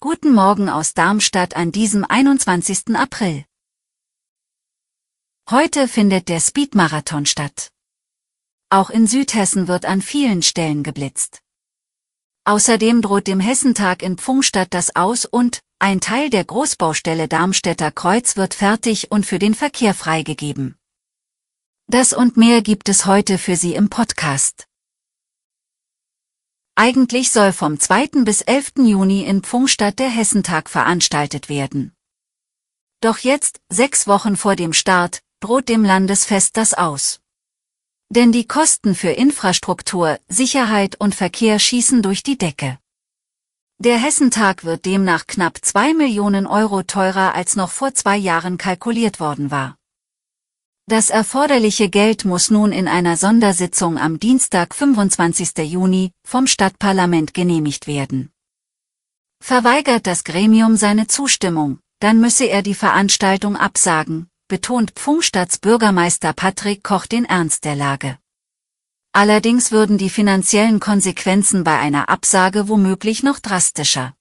Guten Morgen aus Darmstadt an diesem 21. April. Heute findet der Speedmarathon statt. Auch in Südhessen wird an vielen Stellen geblitzt. Außerdem droht dem Hessentag in Pfungstadt das Aus und ein Teil der Großbaustelle Darmstädter Kreuz wird fertig und für den Verkehr freigegeben. Das und mehr gibt es heute für Sie im Podcast. Eigentlich soll vom 2. bis 11. Juni in Pfungstadt der Hessentag veranstaltet werden. Doch jetzt, sechs Wochen vor dem Start, droht dem Landesfest das aus. Denn die Kosten für Infrastruktur, Sicherheit und Verkehr schießen durch die Decke. Der Hessentag wird demnach knapp zwei Millionen Euro teurer als noch vor zwei Jahren kalkuliert worden war. Das erforderliche Geld muss nun in einer Sondersitzung am Dienstag 25. Juni vom Stadtparlament genehmigt werden. Verweigert das Gremium seine Zustimmung, dann müsse er die Veranstaltung absagen, betont Pfungstadts Bürgermeister Patrick Koch den Ernst der Lage. Allerdings würden die finanziellen Konsequenzen bei einer Absage womöglich noch drastischer.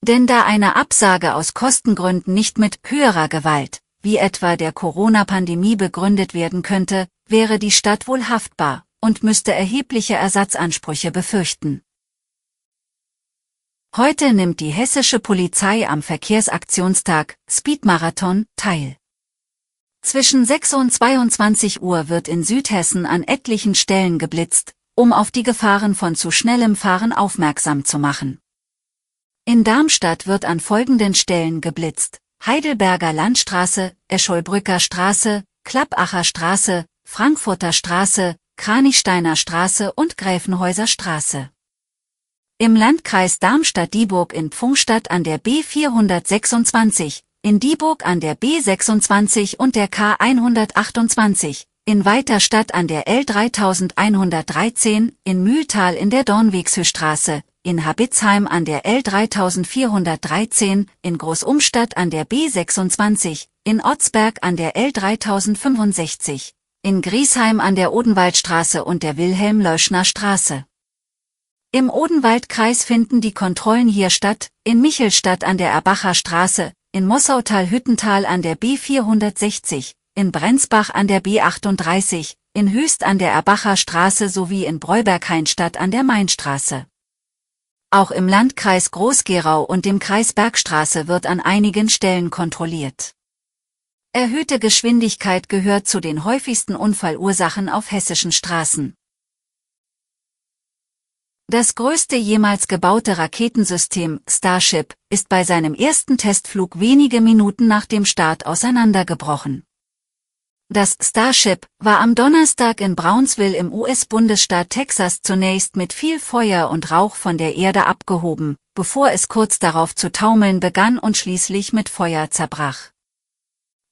Denn da eine Absage aus Kostengründen nicht mit höherer Gewalt, wie etwa der Corona-Pandemie begründet werden könnte, wäre die Stadt wohl haftbar und müsste erhebliche Ersatzansprüche befürchten. Heute nimmt die hessische Polizei am Verkehrsaktionstag Speedmarathon teil. Zwischen 6 und 22 Uhr wird in Südhessen an etlichen Stellen geblitzt, um auf die Gefahren von zu schnellem Fahren aufmerksam zu machen. In Darmstadt wird an folgenden Stellen geblitzt. Heidelberger Landstraße, Escholbrücker Straße, Klappacher Straße, Frankfurter Straße, Kranichsteiner Straße und Gräfenhäuser Straße. Im Landkreis Darmstadt-Dieburg in Pfungstadt an der B426, in Dieburg an der B26 und der K128, in Weiterstadt an der L3113, in Mühltal in der Dornwegshöchstraße, in Habitzheim an der L3413, in Großumstadt an der B26, in Otzberg an der L3065, in Griesheim an der Odenwaldstraße und der Wilhelm-Leuschner Straße. Im Odenwaldkreis finden die Kontrollen hier statt, in Michelstadt an der Erbacher Straße, in Mossautal-Hüttental an der B460, in Brenzbach an der B38, in Höchst an der Erbacher Straße sowie in Breuberg-Heinstadt an der Mainstraße. Auch im Landkreis Groß-Gerau und dem Kreis Bergstraße wird an einigen Stellen kontrolliert. Erhöhte Geschwindigkeit gehört zu den häufigsten Unfallursachen auf hessischen Straßen. Das größte jemals gebaute Raketensystem, Starship, ist bei seinem ersten Testflug wenige Minuten nach dem Start auseinandergebrochen. Das Starship war am Donnerstag in Brownsville im US-Bundesstaat Texas zunächst mit viel Feuer und Rauch von der Erde abgehoben, bevor es kurz darauf zu taumeln begann und schließlich mit Feuer zerbrach.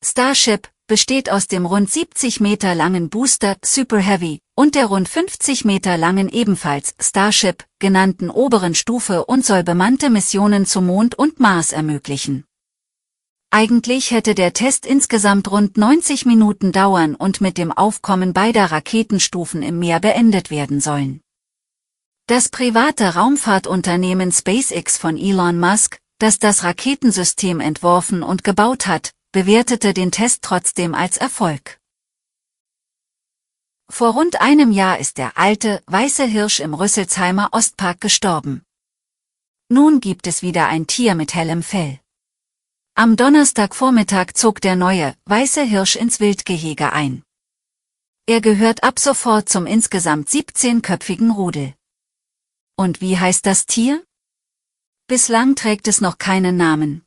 Starship besteht aus dem rund 70 Meter langen Booster Super Heavy und der rund 50 Meter langen ebenfalls Starship genannten oberen Stufe und soll bemannte Missionen zum Mond und Mars ermöglichen. Eigentlich hätte der Test insgesamt rund 90 Minuten dauern und mit dem Aufkommen beider Raketenstufen im Meer beendet werden sollen. Das private Raumfahrtunternehmen SpaceX von Elon Musk, das das Raketensystem entworfen und gebaut hat, bewertete den Test trotzdem als Erfolg. Vor rund einem Jahr ist der alte, weiße Hirsch im Rüsselsheimer Ostpark gestorben. Nun gibt es wieder ein Tier mit hellem Fell. Am Donnerstagvormittag zog der neue, weiße Hirsch ins Wildgehege ein. Er gehört ab sofort zum insgesamt 17-köpfigen Rudel. Und wie heißt das Tier? Bislang trägt es noch keinen Namen.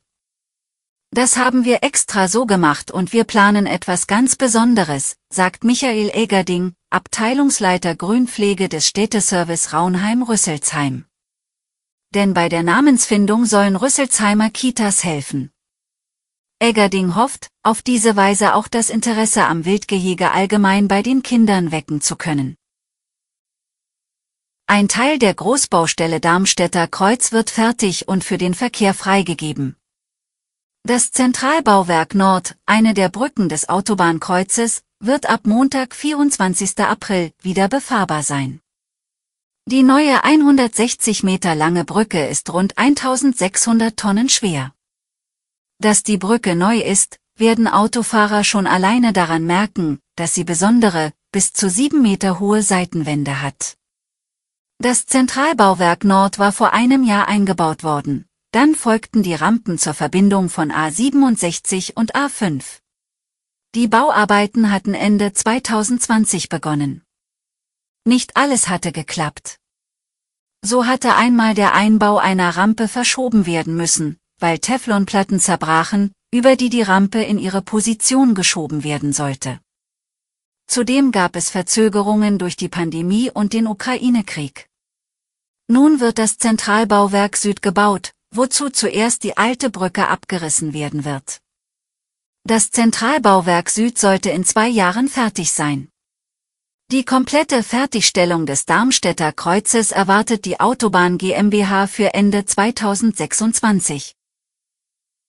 Das haben wir extra so gemacht und wir planen etwas ganz Besonderes, sagt Michael Egerding, Abteilungsleiter Grünpflege des Städteservice Raunheim-Rüsselsheim. denn bei der Namensfindung sollen Rüsselsheimer Kitas helfen. Eggerding hofft, auf diese Weise auch das Interesse am Wildgehege allgemein bei den Kindern wecken zu können. Ein Teil der Großbaustelle Darmstädter Kreuz wird fertig und für den Verkehr freigegeben. Das Zentralbauwerk Nord, eine der Brücken des Autobahnkreuzes, wird ab Montag 24. April wieder befahrbar sein. Die neue 160 Meter lange Brücke ist rund 1600 Tonnen schwer. Dass die Brücke neu ist, werden Autofahrer schon alleine daran merken, dass sie besondere, bis zu sieben Meter hohe Seitenwände hat. Das Zentralbauwerk Nord war vor einem Jahr eingebaut worden. Dann folgten die Rampen zur Verbindung von A67 und A5. Die Bauarbeiten hatten Ende 2020 begonnen. Nicht alles hatte geklappt. So hatte einmal der Einbau einer Rampe verschoben werden müssen, weil Teflonplatten zerbrachen, über die die Rampe in ihre Position geschoben werden sollte. Zudem gab es Verzögerungen durch die Pandemie und den Ukraine-Krieg. Nun wird das Zentralbauwerk Süd gebaut, wozu zuerst die alte Brücke abgerissen werden wird. Das Zentralbauwerk Süd sollte in zwei Jahren fertig sein. Die komplette Fertigstellung des Darmstädter Kreuzes erwartet die Autobahn GmbH für Ende 2026.